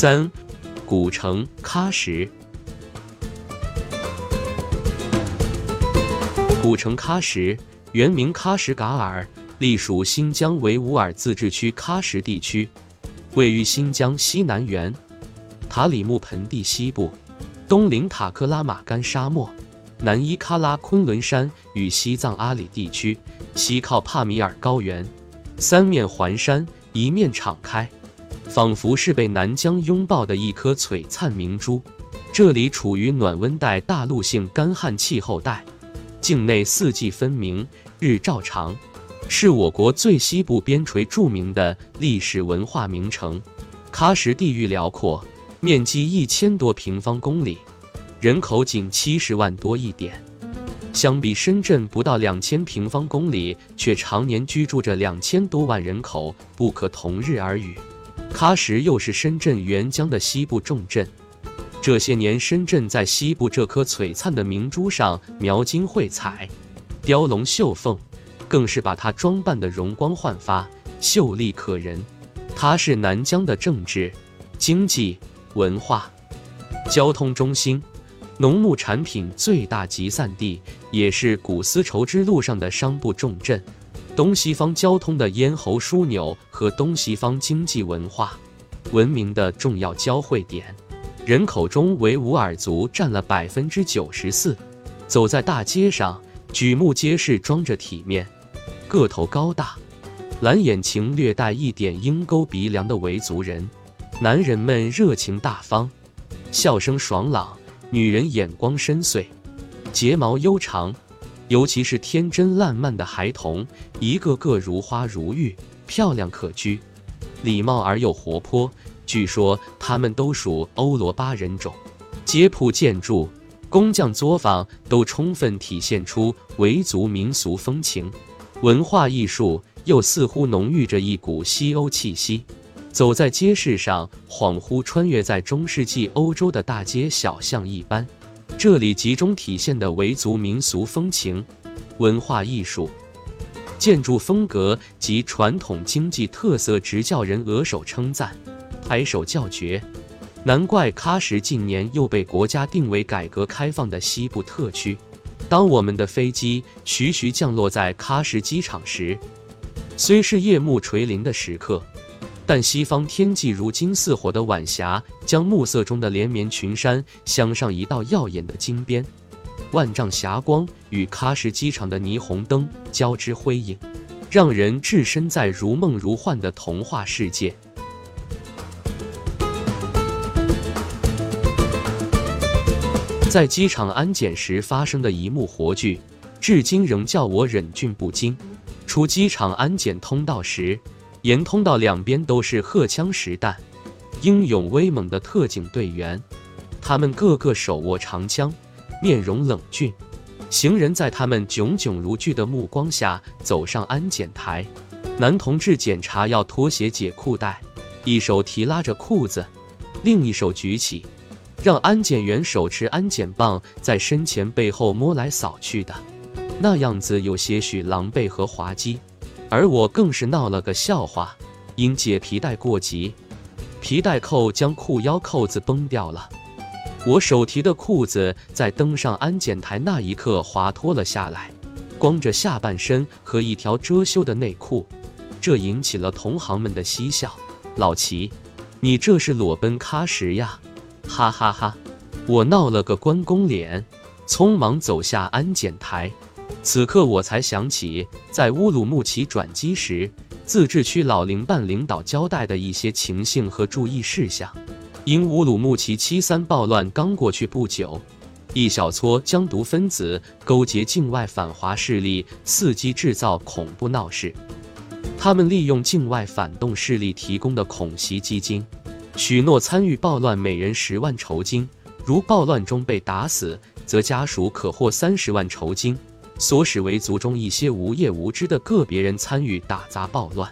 三，古城喀什。古城喀什原名喀什噶尔，隶属新疆维吾尔自治区喀什地区，位于新疆西南缘塔里木盆地西部，东临塔克拉玛干沙漠，南依喀拉昆仑山与西藏阿里地区，西靠帕米尔高原，三面环山，一面敞开，仿佛是被南疆拥抱的一颗璀璨明珠。这里处于暖温带大陆性干旱气候带。境内四季分明，日照长，是我国最西部边陲著名的历史文化名城。喀什地域辽阔，面积一千多平方公里，人口仅七十万多一点。相比深圳不到两千平方公里，却常年居住着两千多万人口，不可同日而语。喀什又是深圳沅江的西部重镇。这些年，深圳在西部这颗璀璨的明珠上描金绘彩，雕龙绣凤，更是把它装扮得容光焕发、秀丽可人。它是南疆的政治、经济、文化、交通中心，农牧产品最大集散地，也是古丝绸之路上的商埠重镇，东西方交通的咽喉枢纽和东西方经济文化文明的重要交汇点。人口中维吾尔族占了百分之九十四。走在大街上，举目皆是装着体面、个头高大、蓝眼睛略带一点鹰钩鼻梁的维族人。男人们热情大方，笑声爽朗；女人眼光深邃，睫毛悠长。尤其是天真烂漫的孩童，一个个如花如玉，漂亮可掬，礼貌而又活泼。据说他们都属欧罗巴人种，街铺建筑、工匠作坊都充分体现出维族民俗风情，文化艺术又似乎浓郁着一股西欧气息。走在街市上，恍惚穿越在中世纪欧洲的大街小巷一般。这里集中体现的维族民俗风情、文化艺术、建筑风格及传统经济特色，直叫人额手称赞。拍手叫绝，难怪喀什近年又被国家定为改革开放的西部特区。当我们的飞机徐徐降落在喀什机场时，虽是夜幕垂临的时刻，但西方天际如金似火的晚霞，将暮色中的连绵群山镶上一道耀眼的金边，万丈霞光与喀什机场的霓虹灯交织辉映，让人置身在如梦如幻的童话世界。在机场安检时发生的一幕活剧，至今仍叫我忍俊不禁。出机场安检通道时，沿通道两边都是荷枪实弹、英勇威猛的特警队员，他们个个手握长枪，面容冷峻。行人在他们炯炯如炬的目光下走上安检台，男同志检查要脱鞋解裤带，一手提拉着裤子，另一手举起。让安检员手持安检棒在身前背后摸来扫去的，那样子有些许狼狈和滑稽，而我更是闹了个笑话，因解皮带过急，皮带扣将裤腰扣子崩掉了，我手提的裤子在登上安检台那一刻滑脱了下来，光着下半身和一条遮羞的内裤，这引起了同行们的嬉笑。老齐，你这是裸奔喀什呀？哈哈哈！我闹了个关公脸，匆忙走下安检台。此刻我才想起，在乌鲁木齐转机时，自治区老龄办领导交代的一些情形和注意事项。因乌鲁木齐七三暴乱刚过去不久，一小撮疆独分子勾结境外反华势力，伺机制造恐怖闹事。他们利用境外反动势力提供的恐袭基金。许诺参与暴乱每人十万酬金，如暴乱中被打死，则家属可获三十万酬金。唆使为族中一些无业无知的个别人参与打砸暴乱。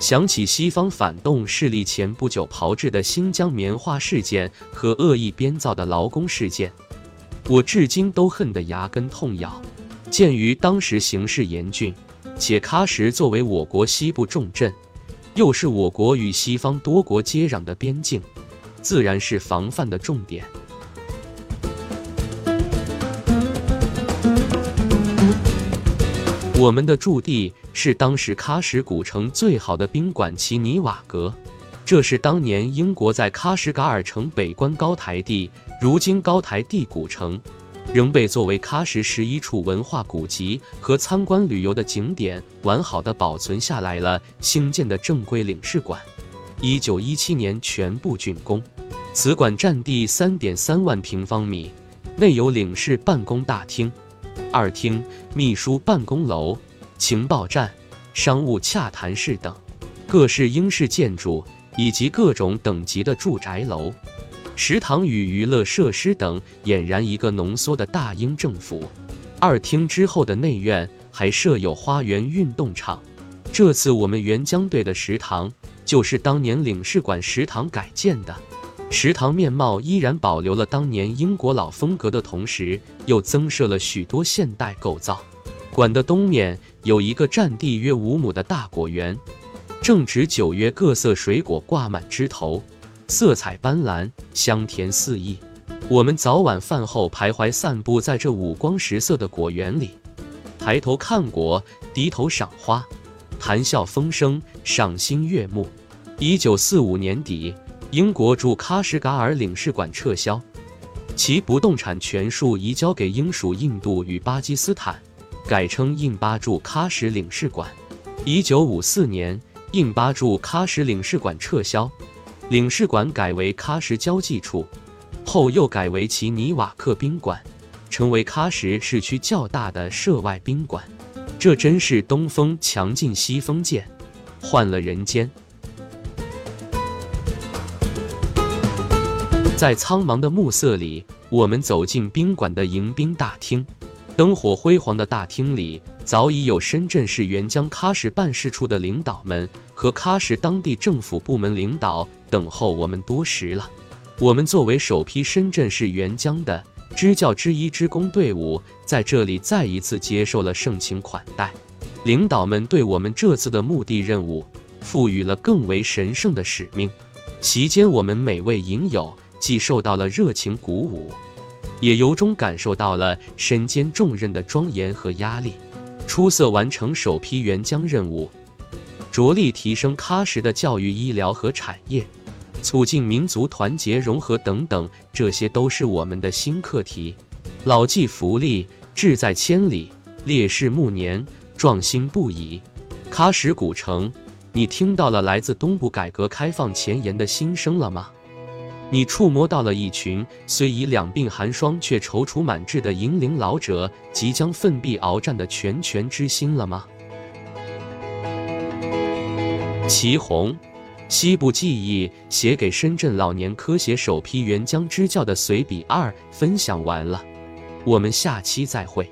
想起西方反动势力前不久炮制的新疆棉花事件和恶意编造的劳工事件，我至今都恨得牙根痛痒。鉴于当时形势严峻，且喀什作为我国西部重镇。又是我国与西方多国接壤的边境，自然是防范的重点。我们的驻地是当时喀什古城最好的宾馆奇尼瓦阁，这是当年英国在喀什噶尔城北关高台地，如今高台地古城，仍被作为喀什十一处文化古迹和参观旅游的景点，完好的保存下来了。兴建的正规领事馆，一九一七年全部竣工。此馆占地三点三万平方米，内有领事办公大厅。二厅、秘书办公楼、情报站、商务洽谈室等各式英式建筑，以及各种等级的住宅楼、食堂与娱乐设施等，俨然一个浓缩的大英政府。二厅之后的内院还设有花园运动场。这次我们援疆队的食堂就是当年领事馆食堂改建的。食堂面貌依然保留了当年英国老风格的同时，又增设了许多现代构造。馆的东面有一个占地约五亩的大果园，正值九月，各色水果挂满枝头，色彩斑斓，香甜四溢。我们早晚饭后徘徊散步在这五光十色的果园里，抬头看果，低头赏花，谈笑风生，赏心悦目。一九四五年底。英国驻喀什噶尔领事馆撤销，其不动产全数移交给英属印度与巴基斯坦，改称印巴驻喀什领事馆。一九五四年，印巴驻喀什领事馆撤销，领事馆改为喀什交际处，后又改为其尼瓦克宾馆，成为喀什市区较大的涉外宾馆。这真是东风强劲西风渐，换了人间。在苍茫的暮色里，我们走进宾馆的迎宾大厅。灯火辉煌的大厅里，早已有深圳市援疆喀什办事处的领导们和喀什当地政府部门领导等候我们多时了。我们作为首批深圳市援疆的支教之一支工队伍，在这里再一次接受了盛情款待。领导们对我们这次的目的任务赋予了更为神圣的使命。席间，我们每位影友。既受到了热情鼓舞，也由衷感受到了身兼重任的庄严和压力。出色完成首批援疆任务，着力提升喀什的教育、医疗和产业，促进民族团结融合等等，这些都是我们的新课题。老骥伏枥，志在千里；烈士暮年，壮心不已。喀什古城，你听到了来自东部改革开放前沿的心声了吗？你触摸到了一群虽已两鬓寒霜却踌躇满志的银龄老者即将奋臂鏖战的拳拳之心了吗？祁红，西部记忆写给深圳老年科协首批援疆支教的随笔二分享完了，我们下期再会。